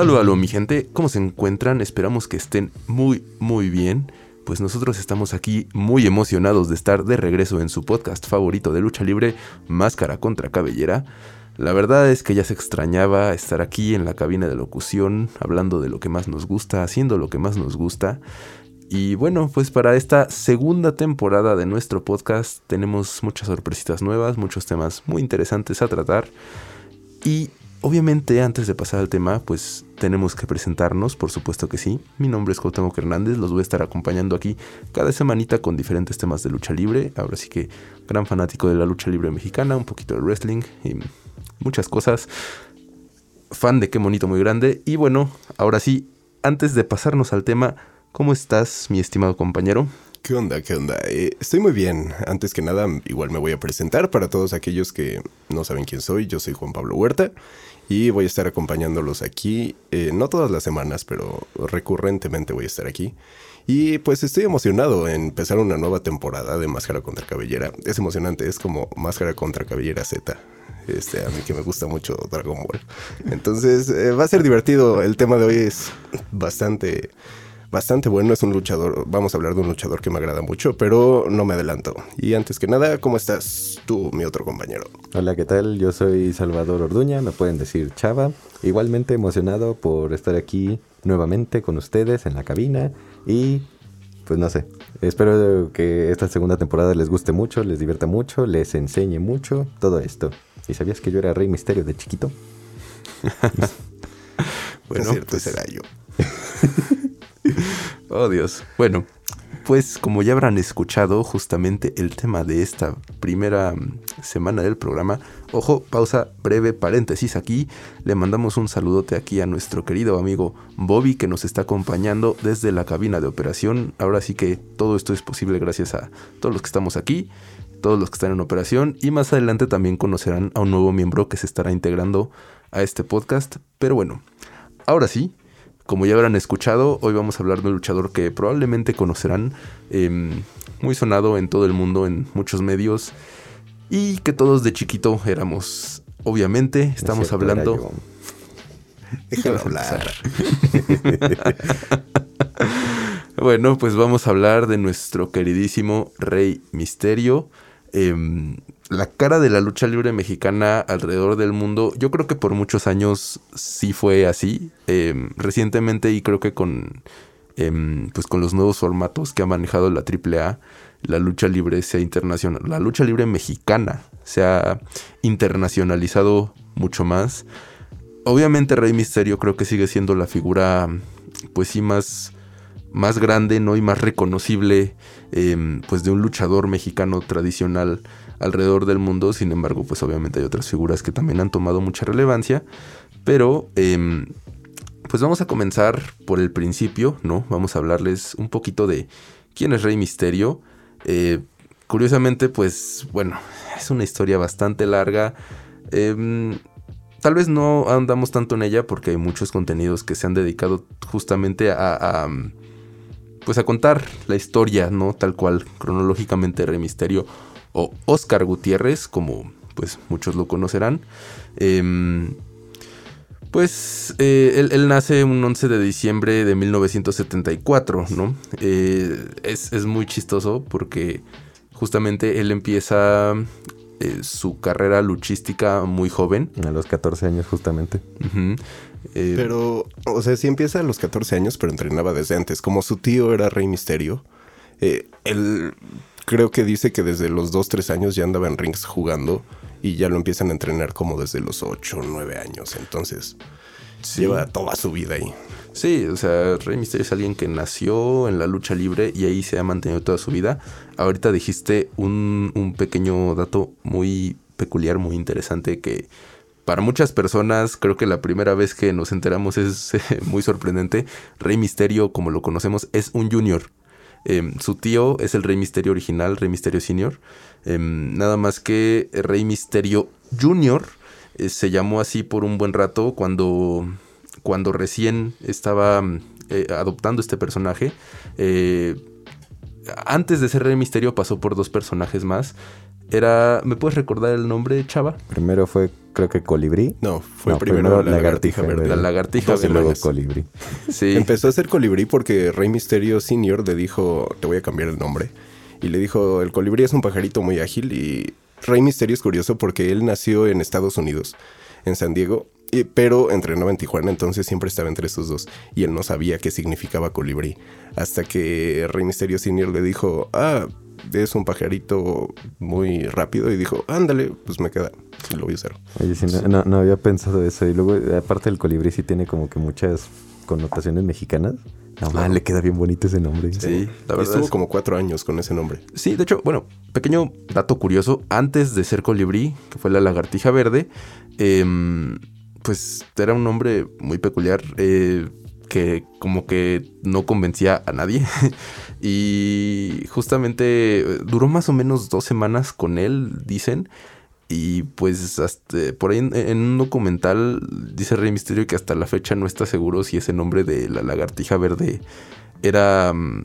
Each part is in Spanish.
Aló, aló, mi gente, ¿cómo se encuentran? Esperamos que estén muy, muy bien. Pues nosotros estamos aquí muy emocionados de estar de regreso en su podcast favorito de lucha libre, Máscara contra Cabellera. La verdad es que ya se extrañaba estar aquí en la cabina de locución, hablando de lo que más nos gusta, haciendo lo que más nos gusta. Y bueno, pues para esta segunda temporada de nuestro podcast tenemos muchas sorpresitas nuevas, muchos temas muy interesantes a tratar. Y Obviamente, antes de pasar al tema, pues tenemos que presentarnos, por supuesto que sí. Mi nombre es Cuauhtémoc Hernández, los voy a estar acompañando aquí cada semanita con diferentes temas de lucha libre. Ahora sí que gran fanático de la lucha libre mexicana, un poquito de wrestling y muchas cosas. Fan de qué monito muy grande. Y bueno, ahora sí, antes de pasarnos al tema, ¿cómo estás, mi estimado compañero? ¿Qué onda? ¿Qué onda? Eh, estoy muy bien. Antes que nada, igual me voy a presentar para todos aquellos que no saben quién soy. Yo soy Juan Pablo Huerta y voy a estar acompañándolos aquí, eh, no todas las semanas, pero recurrentemente voy a estar aquí. Y pues estoy emocionado en empezar una nueva temporada de Máscara contra Cabellera. Es emocionante, es como Máscara contra Cabellera Z. Este, a mí que me gusta mucho Dragon Ball. Entonces, eh, va a ser divertido. El tema de hoy es bastante bastante bueno. Es un luchador, vamos a hablar de un luchador que me agrada mucho, pero no me adelanto. Y antes que nada, ¿cómo estás tú, mi otro compañero? Hola, ¿qué tal? Yo soy Salvador Orduña, me pueden decir Chava. Igualmente emocionado por estar aquí nuevamente con ustedes en la cabina y pues no sé, espero que esta segunda temporada les guste mucho, les divierta mucho, les enseñe mucho todo esto. ¿Y sabías que yo era Rey Misterio de chiquito? bueno, pues será yo. oh Dios. Bueno, pues como ya habrán escuchado justamente el tema de esta primera mm, semana del programa, ojo, pausa, breve paréntesis aquí, le mandamos un saludote aquí a nuestro querido amigo Bobby que nos está acompañando desde la cabina de operación. Ahora sí que todo esto es posible gracias a todos los que estamos aquí, todos los que están en operación y más adelante también conocerán a un nuevo miembro que se estará integrando a este podcast. Pero bueno, ahora sí, como ya habrán escuchado, hoy vamos a hablar de un luchador que probablemente conocerán, em, muy sonado en todo el mundo, en muchos medios, y que todos de chiquito éramos. Obviamente, estamos hablando... Hablar. bueno, pues vamos a hablar de nuestro queridísimo Rey Misterio. Eh, la cara de la lucha libre mexicana alrededor del mundo, yo creo que por muchos años sí fue así. Em, recientemente y creo que con, em, pues con los nuevos formatos que ha manejado la AAA, la lucha libre se ha internacional, la lucha libre mexicana se ha internacionalizado mucho más. Obviamente Rey Misterio creo que sigue siendo la figura, pues sí, más, más grande, ¿no? Y más reconocible, em, pues de un luchador mexicano tradicional alrededor del mundo. Sin embargo, pues obviamente hay otras figuras que también han tomado mucha relevancia. Pero, em, pues vamos a comenzar por el principio, ¿no? Vamos a hablarles un poquito de quién es Rey Misterio. Eh, curiosamente, pues bueno, es una historia bastante larga. Em, tal vez no andamos tanto en ella porque hay muchos contenidos que se han dedicado justamente a, a pues a contar la historia, ¿no? Tal cual, cronológicamente Rey Misterio o Oscar Gutiérrez, como pues muchos lo conocerán. Em, pues eh, él, nace un 11 de diciembre de 1974, ¿no? Eh, es, muy chistoso porque justamente él empieza eh, su carrera luchística muy joven. A los 14 años justamente. Pero, o sea, sí empieza a los 14 años, pero entrenaba desde antes. Como su tío era Rey Misterio, él creo que dice que desde los 2, 3 años ya andaba en rings jugando y ya lo empiezan a entrenar como desde los 8 o 9 años. Entonces, lleva toda su vida ahí. Sí, o sea, Rey Mysterio es alguien que nació en la lucha libre y ahí se ha mantenido toda su vida. Ahorita dijiste un, un pequeño dato muy peculiar, muy interesante que para muchas personas creo que la primera vez que nos enteramos es muy sorprendente. Rey Misterio, como lo conocemos, es un junior. Em, su tío es el Rey Misterio original, Rey Misterio Senior. Em, nada más que Rey Misterio Junior eh, se llamó así por un buen rato cuando, cuando recién estaba eh, adoptando este personaje. Eh, antes de ser Rey Misterio pasó por dos personajes más. era... ¿Me puedes recordar el nombre, Chava? Primero fue, creo que Colibrí. No, fue No, primero, primero la lagartija verde. La lagartija Y luego. Colibrí. Sí. Empezó a ser colibrí porque Rey Misterio Senior le dijo, te voy a cambiar el nombre. Y le dijo, el colibrí es un pajarito muy ágil y Rey Misterio es curioso porque él nació en Estados Unidos, en San Diego, pero entrenaba en Tijuana, entonces siempre estaba entre esos dos. Y él no sabía qué significaba colibrí. Hasta que Rey Misterio Senior le dijo, ah, es un pajarito muy rápido. Y dijo, ándale, pues me queda. Y lo voy a usar. Oye, sí, no, no, no había pensado eso. Y luego, aparte del colibrí, sí tiene como que muchas connotaciones mexicanas. No, man, le queda bien bonito ese nombre. Sí, la verdad estuvo es- como cuatro años con ese nombre. Sí, de hecho, bueno, pequeño dato curioso. Antes de ser colibrí, que fue la lagartija verde, em, pues era un nombre muy peculiar eh, que como que no convencía a nadie. y justamente eh, duró más o menos dos semanas con él, dicen. Y pues hasta por ahí en, en un documental dice Rey Misterio que hasta la fecha no está seguro si ese nombre de la lagartija verde era, mm,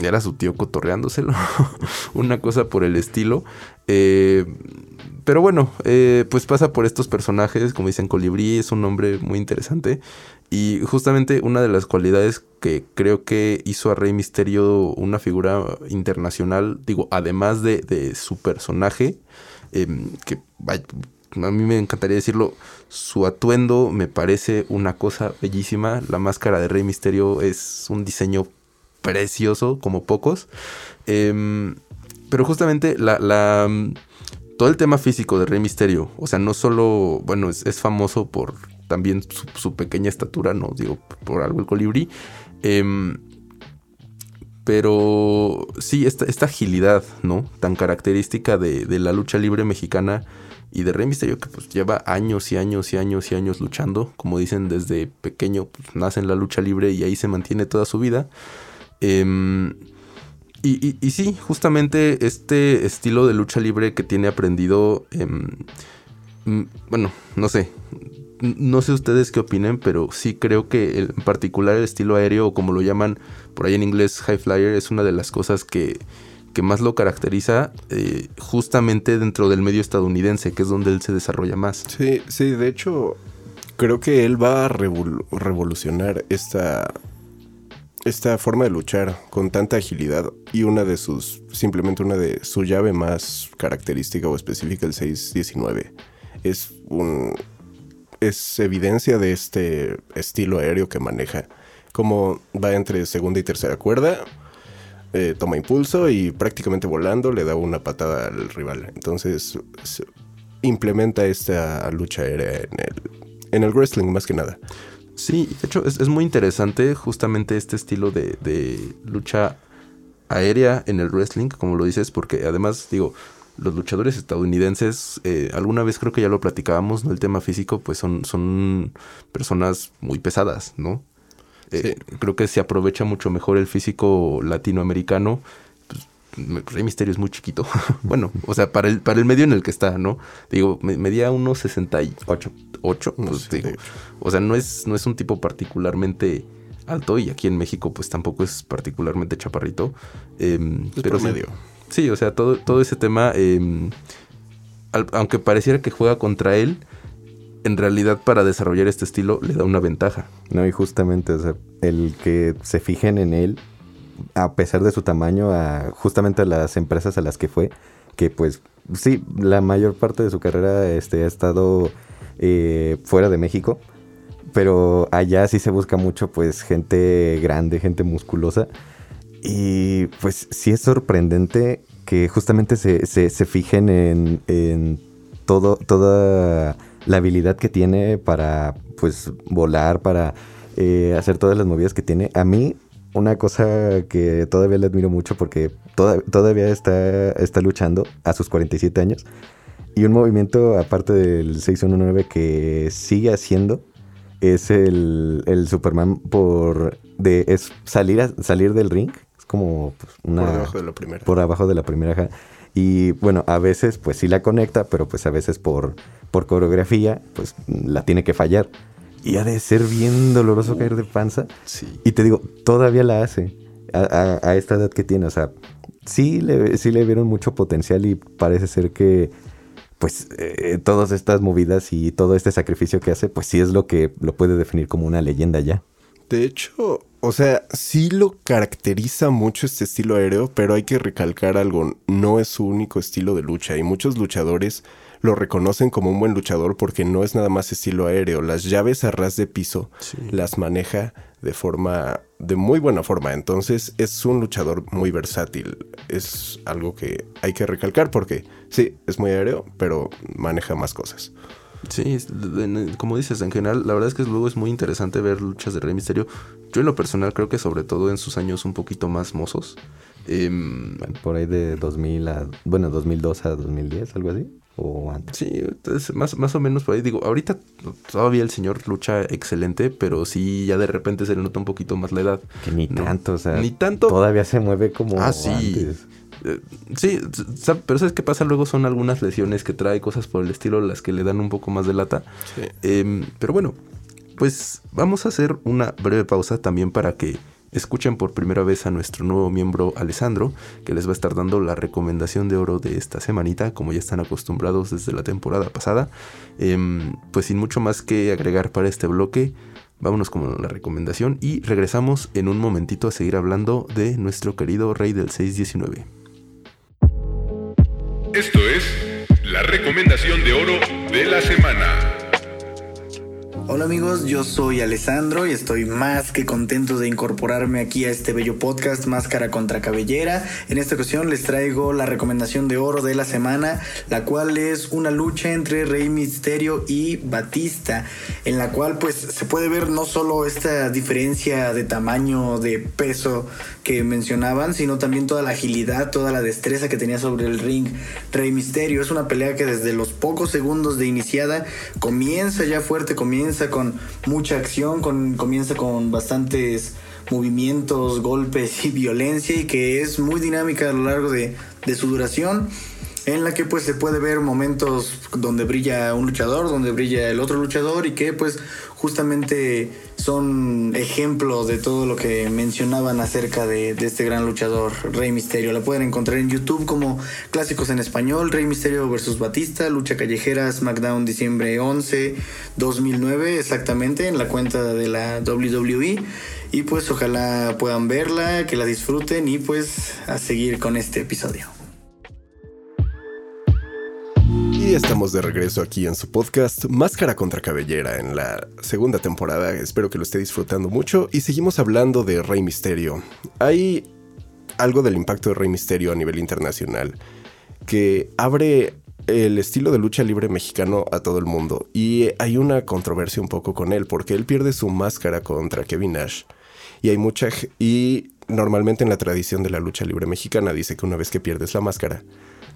era su tío cotorreándoselo. Una cosa por el estilo. Eh, pero bueno, eh, pues pasa por estos personajes, como dicen Colibrí, es un nombre muy interesante. Y justamente una de las cualidades que creo que hizo a Rey Misterio una figura internacional, digo, además de, de su personaje, em, que a mí me encantaría decirlo, su atuendo me parece una cosa bellísima. La máscara de Rey Misterio es un diseño precioso, como pocos. Em, pero justamente la, la, mm, todo el tema físico de Rey Misterio, o sea, no solo, bueno, es, famoso por también su, pequeña estatura, no digo por algo el colibrí. em, pero sí, esta, agilidad, ¿no? Tan característica de, de la lucha libre mexicana y de Rey Misterio, que pues lleva años y años y años y años luchando. Como dicen, desde pequeño pues, nace en la lucha libre y ahí se mantiene toda su vida. Em, y, sí, justamente este estilo de lucha libre que tiene aprendido, em, mm, bueno, no sé, no sé ustedes qué opinen, pero sí creo que en particular el estilo aéreo, o como lo llaman por ahí en inglés high flyer, es una de las cosas que, que más lo caracteriza eh, justamente dentro del medio estadounidense, que es donde él se desarrolla más. Sí, sí, de hecho, creo que él va a revol- revolucionar esta, esta forma de luchar con tanta agilidad y una de sus, simplemente una de su llave más característica o específica, el 619, es un, es evidencia de este estilo aéreo que maneja, como va entre segunda y tercera cuerda, eh, toma impulso y prácticamente volando le da una patada al rival. Entonces implementa esta lucha aérea en el, en el wrestling más que nada. Sí, de hecho es, es muy interesante justamente este estilo de, de lucha aérea en el wrestling, como lo dices, porque además, digo, los luchadores estadounidenses, eh, alguna vez creo que ya lo platicábamos, ¿no? El tema físico, pues son, son personas muy pesadas, ¿no? Eh, Creo que se aprovecha mucho mejor el físico latinoamericano. Pues, Rey Misterio es muy chiquito. bueno, o sea, para el, para el medio en el que está, ¿no? Digo, me- medía unos 68. 8, Unos pues, digo, 68. o sea, no es, no es un tipo particularmente alto y aquí en México pues tampoco es particularmente chaparrito. em, Es pero sí, promedio. sí, o sea, todo, todo ese tema, em, al- aunque pareciera que juega contra él, en realidad para desarrollar este estilo le da una ventaja. No, y justamente, o sea, el que se fijen en él, a pesar de su tamaño, a justamente a las empresas a las que fue, que pues sí, la mayor parte de su carrera este, ha estado eh, fuera de México, pero allá sí se busca mucho pues gente grande, gente musculosa, y pues sí es sorprendente que justamente se, se, se fijen en, en todo, toda la habilidad que tiene para pues volar, para eh, hacer todas las movidas que tiene. A mí, una cosa que todavía le admiro mucho porque toda- todavía está, está luchando a sus 47 años. Y un movimiento aparte del 619 que sigue haciendo es el, el Superman por de es salir a- salir del ring. Es como pues, una Por debajo de la primera. por abajo de la primera. Y bueno, a veces pues sí la conecta, pero pues a veces por, por coreografía pues la tiene que fallar. Y ha de ser bien doloroso caer de panza. Sí. Y te digo, todavía la hace a, a- a esta edad que tiene. O sea, sí le, sí le vieron mucho potencial y parece ser que pues eh, todas estas movidas y todo este sacrificio que hace, pues sí es lo que lo puede definir como una leyenda ya. De hecho, o sea, sí lo caracteriza mucho este estilo aéreo, pero hay que recalcar algo, no es su único estilo de lucha y muchos luchadores lo reconocen como un buen luchador porque no es nada más estilo aéreo, las llaves a ras de piso las maneja de forma de muy buena forma, entonces es un luchador muy versátil, es algo que hay que recalcar porque sí, es muy aéreo, pero maneja más cosas. Sí, como dices, en general, la verdad es que luego es muy interesante ver luchas de Rey Misterio. Yo en lo personal creo que sobre todo en sus años un poquito más mozos. Em, por ahí de 2000 a, bueno, 2002 a 2010, algo así. O antes. Sí, entonces, más, más o menos por ahí. Digo, ahorita todavía el señor lucha excelente, pero sí ya de repente se le nota un poquito más la edad. Que ni tanto, o sea. Ni tanto. Todavía se mueve como ah, sí. Eh, sí, pero ¿sabes qué pasa? Luego son algunas lesiones que trae, cosas por el estilo, las que le dan un poco más de lata. Em, pero bueno, pues vamos a hacer una breve pausa también para que escuchen por primera vez a nuestro nuevo miembro Alessandro, que les va a estar dando la recomendación de oro de esta semanita, como ya están acostumbrados desde la temporada pasada. Em, pues sin mucho más que agregar para este bloque, vámonos con la recomendación y regresamos en un momentito a seguir hablando de nuestro querido Rey del 619. Esto es la recomendación de oro de la semana. Hola amigos, yo soy Alessandro y estoy más que contento de incorporarme aquí a este bello podcast Máscara contra Cabellera. En esta ocasión les traigo la recomendación de oro de la semana, la cual es una lucha entre Rey Misterio y Batista, en la cual pues se puede ver no solo esta diferencia de tamaño, de peso que mencionaban, sino también toda la agilidad, toda la destreza que tenía sobre el ring Rey Misterio. Es una pelea que desde los pocos segundos de iniciada comienza ya fuerte, comienza con mucha acción, con, comienza con bastantes movimientos, golpes y violencia y que es muy dinámica a lo largo de, de su duración en la que pues se puede ver momentos donde brilla un luchador, donde brilla el otro luchador y que pues justamente son ejemplos de todo lo que mencionaban acerca de, este gran luchador Rey Misterio. La pueden encontrar en YouTube como clásicos en español, Rey Misterio versus Batista, lucha callejera SmackDown diciembre 11 2009 exactamente en la cuenta de la WWE y pues ojalá puedan verla, que la disfruten y pues a seguir con este episodio. Y estamos de regreso aquí en su podcast Máscara contra Cabellera en la segunda temporada. Espero que lo esté disfrutando mucho. Y seguimos hablando de Rey Misterio. Hay algo del impacto de Rey Misterio a nivel internacional que abre el estilo de lucha libre mexicano a todo el mundo. Y hay una controversia un poco con él porque él pierde su máscara contra Kevin Nash. Y hay mucha... Y normalmente en la tradición de la lucha libre mexicana dice que una vez que pierdes la máscara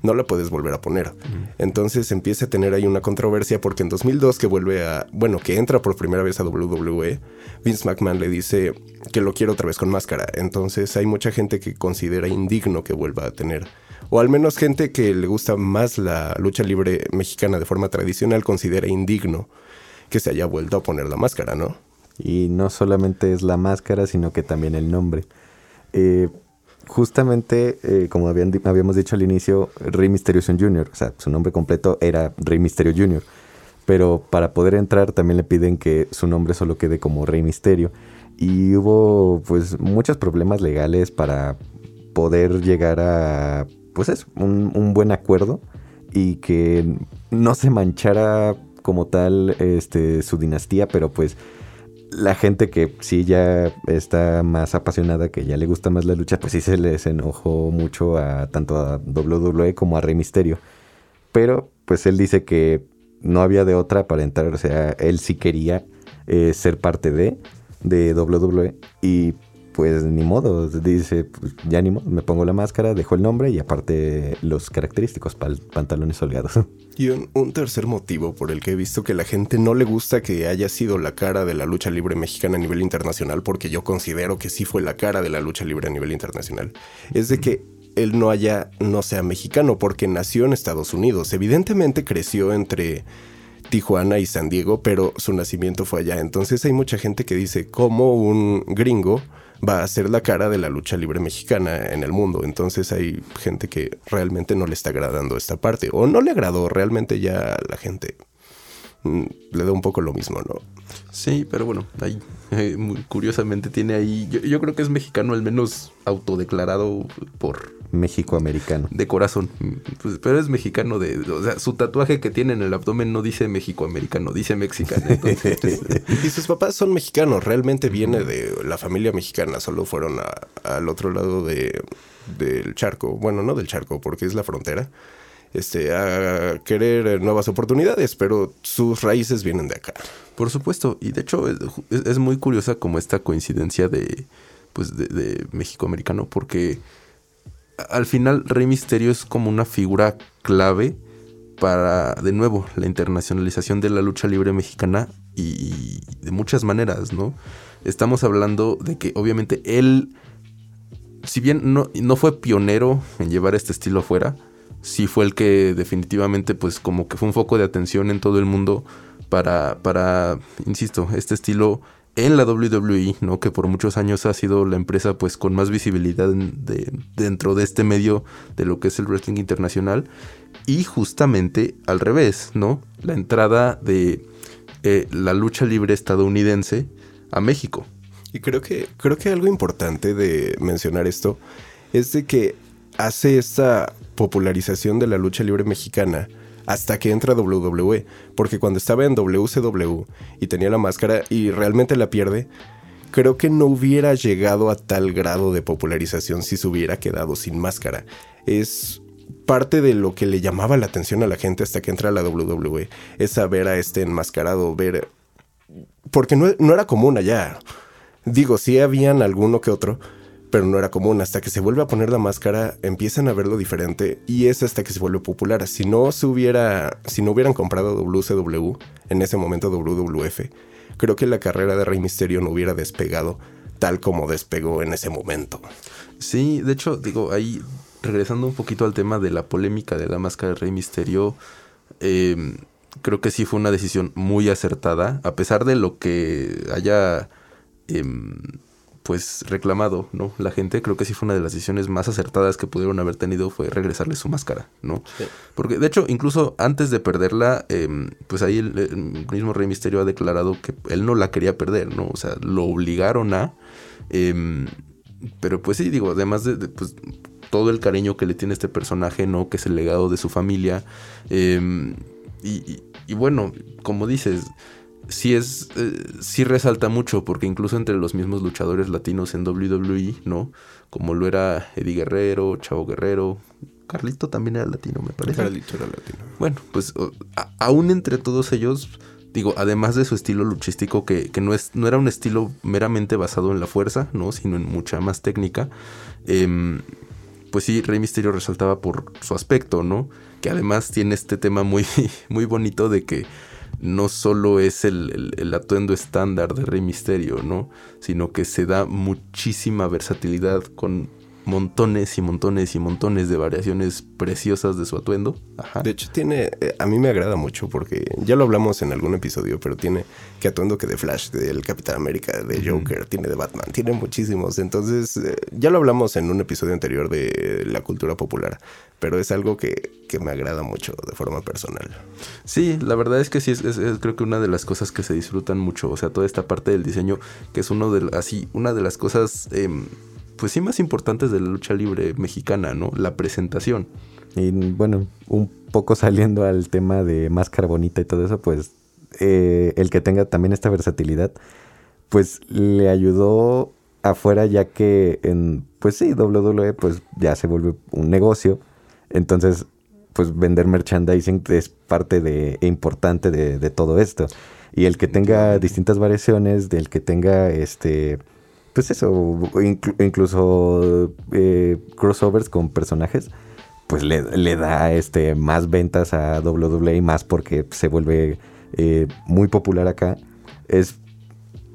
no la puedes volver a poner. Entonces empieza a tener ahí una controversia porque en 2002 que vuelve a, bueno, que entra por primera vez a WWE, Vince McMahon le dice que lo quiere otra vez con máscara. Entonces hay mucha gente que considera indigno que vuelva a tener o al menos gente que le gusta más la lucha libre mexicana de forma tradicional considera indigno que se haya vuelto a poner la máscara, ¿no? Y no solamente es la máscara, sino que también el nombre. Eh, justamente, eh, como habíamos dicho al inicio, Rey Mysterio Jr., o sea, su nombre completo era Rey Mysterio Jr., pero para poder entrar también le piden que su nombre solo quede como Rey Misterio. Y hubo pues muchos problemas legales para poder llegar a pues es un, un buen acuerdo y que no se manchara como tal este su dinastía, pero pues la gente que sí ya está más apasionada, que ya le gusta más la lucha, pues sí se les enojó mucho a tanto a WWE como a Rey Misterio. Pero pues él dice que no había de otra para entrar, o sea, él sí quería eh, ser parte de, de WWE y pues ni modo, dice, pues, ya ni modo, me pongo la máscara, dejo el nombre y aparte los característicos, pantalones holgados. Y un, tercer motivo por el que he visto que la gente no le gusta que haya sido la cara de la lucha libre mexicana a nivel internacional, porque yo considero que sí fue la cara de la lucha libre a nivel internacional, es de que él no haya, no sea mexicano, porque nació en Estados Unidos. Evidentemente creció entre Tijuana y San Diego, pero su nacimiento fue allá. Entonces hay mucha gente que dice, como un gringo va a ser la cara de la lucha libre mexicana en el mundo. Entonces hay gente que realmente no le está agradando esta parte. O no le agradó, realmente ya la gente mm, le da un poco lo mismo, ¿no? Sí, pero bueno, ahí eh, curiosamente tiene ahí, yo, yo creo que es mexicano al menos autodeclarado por México-americano. de corazón, Pues, pero es mexicano de, o sea, su tatuaje que tiene en el abdomen no dice México-americano, dice mexicano. Entonces, Y sus papás son mexicanos, realmente viene de la familia mexicana, solo fueron a- al otro lado de, del charco, bueno, no del charco, porque es la frontera, este, a querer nuevas oportunidades, pero sus raíces vienen de acá. Por supuesto, y de hecho es, muy curiosa como esta coincidencia de, pues de, de México-americano, porque al final Rey Misterio es como una figura clave para, de nuevo, la internacionalización de la lucha libre mexicana y, de muchas maneras, ¿no? Estamos hablando de que obviamente él, si bien no, no fue pionero en llevar este estilo afuera, sí fue el que definitivamente pues como que fue un foco de atención en todo el mundo para, para insisto, este estilo en la WWE, ¿no? Que por muchos años ha sido la empresa pues con más visibilidad en- de- dentro de este medio de lo que es el wrestling internacional. Y justamente al revés, ¿no? La entrada de eh, la lucha libre estadounidense a México. Y creo que, creo que algo importante de mencionar esto es de que hace esta popularización de la lucha libre mexicana hasta que entra WWE. Porque cuando estaba en WCW y tenía la máscara y realmente la pierde, creo que no hubiera llegado a tal grado de popularización si se hubiera quedado sin máscara. Es parte de lo que le llamaba la atención a la gente hasta que entra la WWE. Es saber a este enmascarado, ver... Porque no, no era común allá. Digo, sí habían alguno que otro, pero no era común. Hasta que se vuelve a poner la máscara, empiezan a verlo diferente y es hasta que se vuelve popular. Si no se hubiera, si no hubieran comprado WCW, en ese momento WWF, creo que la carrera de Rey Misterio no hubiera despegado tal como despegó en ese momento. Sí, de hecho, digo, ahí regresando un poquito al tema de la polémica de la máscara de Rey Misterio, eh, creo que sí fue una decisión muy acertada, a pesar de lo que haya em, pues reclamado, ¿no? La gente, creo que sí fue una de las decisiones más acertadas que pudieron haber tenido fue regresarle su máscara, ¿no? Porque de hecho, incluso antes de perderla, em, pues ahí el, el mismo Rey Misterio ha declarado que él no la quería perder, ¿no? O sea, lo obligaron a... em, pero pues sí, digo, además de, de, pues, todo el cariño que le tiene este personaje, ¿no? Que es el legado de su familia. em, y, y- y bueno, como dices, sí es, eh, sí resalta mucho, porque incluso entre los mismos luchadores latinos en WWE, ¿no? Como lo era Eddie Guerrero, Chavo Guerrero, Carlito también era latino, me parece. Carlito era latino. Bueno, pues a- aún entre todos ellos, digo, además de su estilo luchístico, que, que no, es, no era un estilo meramente basado en la fuerza, ¿no? Sino en mucha más técnica, em, pues sí, Rey Misterio resaltaba por su aspecto, ¿no? Que además tiene este tema muy, muy bonito de que no solo es el, el- atuendo estándar de Rey Misterio, ¿no? Sino que se da muchísima versatilidad con montones y montones y montones de variaciones preciosas de su atuendo. Ajá. De hecho, tiene. eh, a mí me agrada mucho porque ya lo hablamos en algún episodio, pero tiene que atuendo que de Flash, del Capitán América, de Joker, tiene de Batman, tiene muchísimos. Entonces, eh, ya lo hablamos en un episodio anterior de la cultura popular, pero es algo que, que me agrada mucho de forma personal. Sí, la verdad es que sí, es, es- es creo que una de las cosas que se disfrutan mucho, o sea, toda esta parte del diseño, que es uno de, así, una de las cosas, em, pues sí, más importantes de la lucha libre mexicana, ¿no? La presentación. Y bueno, un poco saliendo al tema de máscara bonita y todo eso, pues eh, el que tenga también esta versatilidad, pues le ayudó afuera ya que en, pues sí, WWE pues ya se vuelve un negocio. Entonces, pues vender merchandising es parte de, e importante de, de todo esto. Y el que tenga distintas variaciones, del que tenga este, pues eso, inclu- incluso eh, crossovers con personajes, pues le, le da este más ventas a WWE más porque se vuelve eh, muy popular acá. Es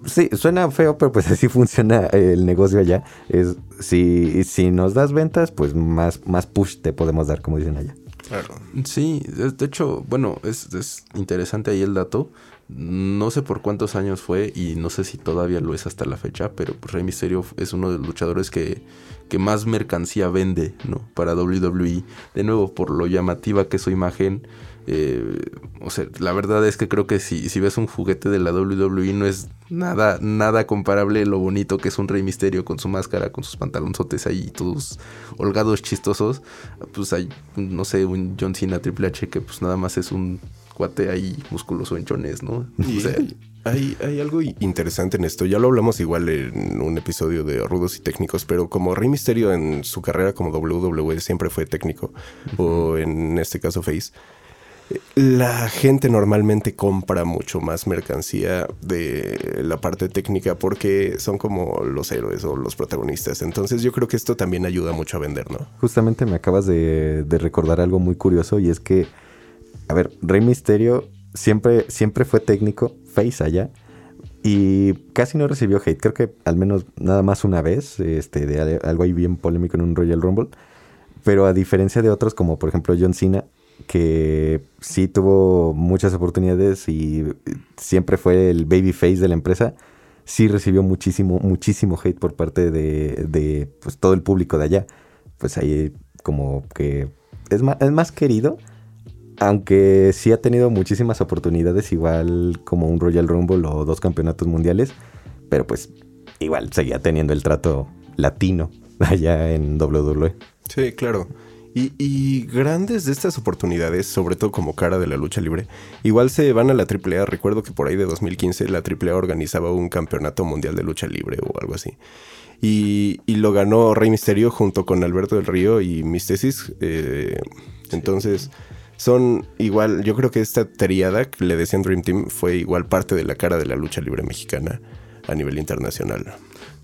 sí, suena feo, pero pues así funciona el negocio allá. Es si, si nos das ventas, pues más, más push te podemos dar, como dicen allá. Claro. Sí, de, de hecho, bueno, es, es interesante ahí el dato. No sé por cuántos años fue y no sé si todavía lo es hasta la fecha, pero pues Rey Misterio es uno de los luchadores que, que más mercancía vende, ¿no? Para WWE. De nuevo, por lo llamativa que es su imagen. eh, o sea, la verdad es que creo que si, si ves un juguete de la WWE no es nada, nada comparable lo bonito que es un Rey Misterio con su máscara, con sus pantalonzotes ahí, todos holgados, chistosos. Pues hay, no sé, un John Cena Triple H que pues nada más es un cuate ahí musculoso en chones, ¿no? Y O sea, hay, hay algo interesante en esto. Ya lo hablamos igual en un episodio de Rudos y Técnicos, pero como Rey Misterio en su carrera como WWE siempre fue técnico, o en este caso Face, la gente normalmente compra mucho más mercancía de la parte técnica porque son como los héroes o los protagonistas. Entonces yo creo que esto también ayuda mucho a vender, ¿no? Justamente me acabas de, de recordar algo muy curioso y es que, a ver, Rey Misterio siempre, siempre fue técnico, face allá, y casi no recibió hate. Creo que al menos nada más una vez, este, de algo ahí bien polémico en un Royal Rumble. Pero a diferencia de otros, como por ejemplo John Cena, que sí tuvo muchas oportunidades y siempre fue el baby face de la empresa, sí recibió muchísimo, muchísimo hate por parte de, de, pues, todo el público de allá. Pues ahí como que es más, es más querido, aunque sí ha tenido muchísimas oportunidades, igual como un Royal Rumble o dos campeonatos mundiales, pero pues igual seguía teniendo el trato latino allá en WWE. Sí, claro. Y, y grandes de estas oportunidades, sobre todo como cara de la lucha libre, igual se van a la AAA. Recuerdo que por ahí de 2015 la AAA organizaba un campeonato mundial de lucha libre o algo así. Y, y lo ganó Rey Misterio junto con Alberto del Río y Mistesis. eh, Entonces, son igual, yo creo que esta triada que le decían Dream Team fue igual parte de la cara de la lucha libre mexicana a nivel internacional.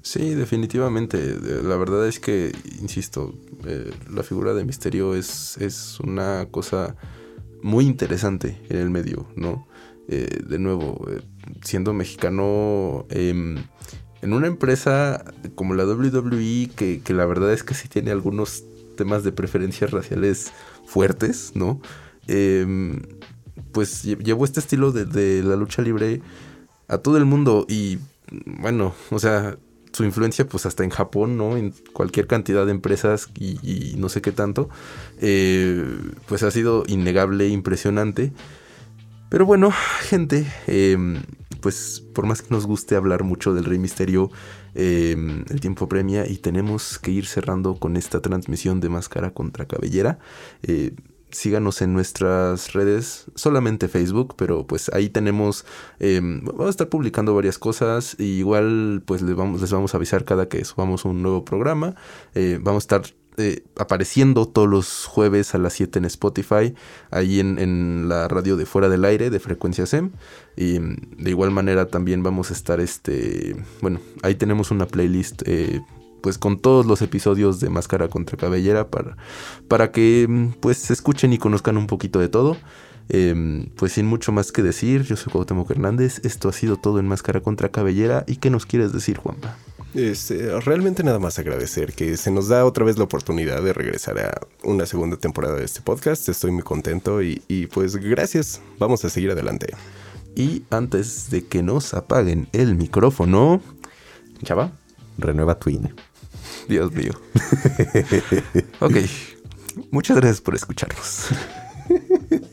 Sí, definitivamente. Eh, La verdad es que, insisto, eh, la figura de Misterio es, es una cosa muy interesante en el medio, ¿no? Eh, de nuevo, eh, siendo mexicano em, en una empresa como la WWE, que, que la verdad es que sí tiene algunos temas de preferencias raciales fuertes, ¿no? Em, pues lle- llevó este estilo de, la lucha libre a todo el mundo y bueno, o sea, su influencia pues hasta en Japón, ¿no? En cualquier cantidad de empresas y, y no sé qué tanto, eh, pues ha sido innegable, impresionante. Pero bueno, gente, eh, pues por más que nos guste hablar mucho del Rey Misterio, eh, el tiempo premia y tenemos que ir cerrando con esta transmisión de Máscara contra Cabellera. Eh, síganos en nuestras redes, solamente Facebook, pero pues ahí tenemos, eh, vamos a estar publicando varias cosas, y igual pues les vamos, a avisar cada que subamos un nuevo programa, vamos a estar eh, apareciendo todos los jueves a las 7 en Spotify, ahí en, en la radio de Fuera del Aire de Frecuencia SEM. Y mm, de igual manera también vamos a estar, este, bueno, ahí tenemos una playlist, eh, pues con todos los episodios de Máscara contra Cabellera para, para que mm, pues escuchen y conozcan un poquito de todo. Eh, pues sin mucho más que decir, yo soy Cuauhtémoc Hernández, esto ha sido todo en Máscara contra Cabellera. ¿Y qué nos quieres decir, Juanpa? Este, realmente nada más agradecer que se nos da otra vez la oportunidad de regresar a una segunda temporada de este podcast. Estoy muy contento y, y pues gracias. Vamos a seguir adelante. Y antes de que nos apaguen el micrófono, Chava, Renueva Twin. Dios mío. ok, muchas gracias por escucharnos.